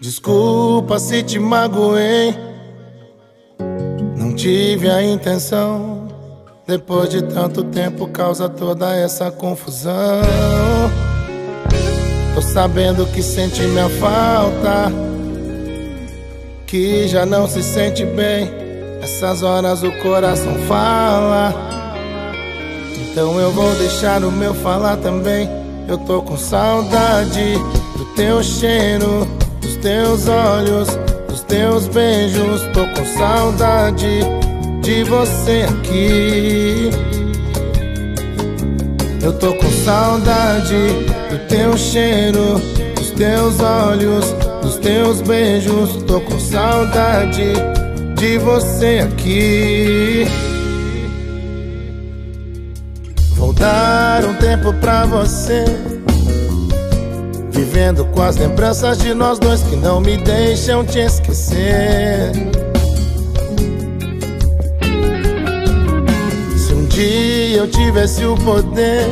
Desculpa se te magoei. Não tive a intenção. Depois de tanto tempo, causa toda essa confusão. Tô sabendo que sente minha falta. Que já não se sente bem. Essas horas o coração fala. Então eu vou deixar o meu falar também. Eu tô com saudade do teu cheiro dos teus olhos, dos teus beijos. Tô com saudade de você aqui. Eu tô com saudade do teu cheiro, dos teus olhos, teus beijos. Tô com saudade de você aqui. Vou dar um tempo pra você Vivendo com as lembranças de nós dois que não me deixam te esquecer. Se um dia eu tivesse o poder,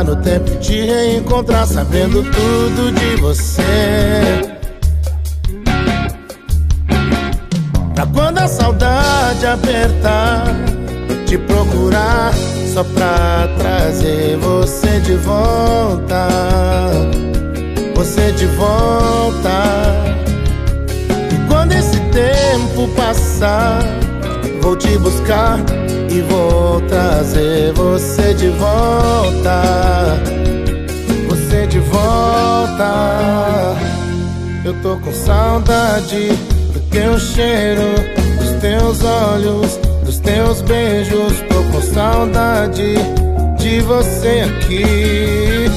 voltar no tempo te reencontrar, sabendo tudo de você. Pra quando a saudade apertar, te procurar só pra trazer você de volta. Você de volta. E quando esse tempo passar, vou te buscar e vou trazer você de volta. Tô com saudade do teu cheiro, dos teus olhos dos teus beijos, tô com saudade de você aqui.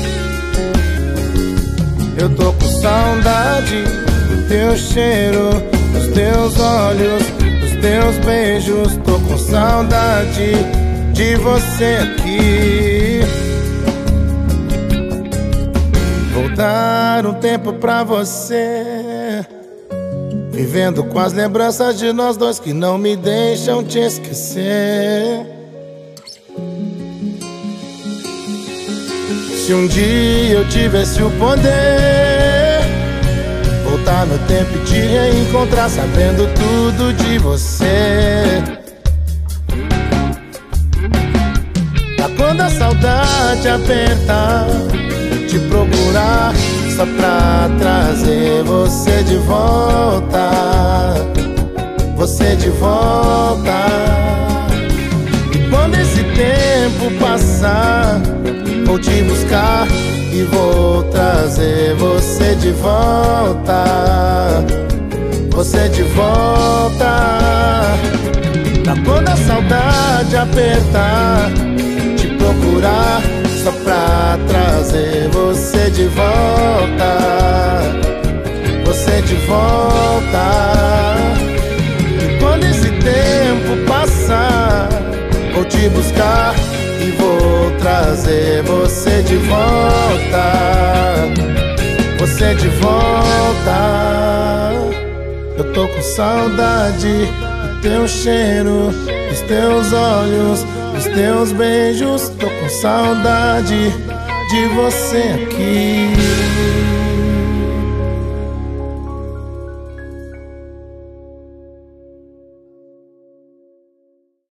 Eu tô com saudade do teu cheiro, dos teus olhos, dos teus beijos, tô com saudade de você aqui. Vou dar um tempo pra você. Vivendo com as lembranças de nós dois que não me deixam te esquecer. Se um dia eu tivesse o poder, voltar no tempo e te reencontrar, sabendo tudo de você. Pra quando a saudade apertar, te procurar só pra trazer você de volta. Você de volta. E quando esse tempo passar, vou te buscar e vou trazer você de volta. Você de volta. Pra quando a saudade apertar, te procurar só pra trazer você de volta. Você de volta. E quando esse tempo passar, vou te buscar e vou trazer você de volta. Você de volta. Eu tô com saudade do teu cheiro, dos teus olhos os teus beijos, tô com saudade de você aqui.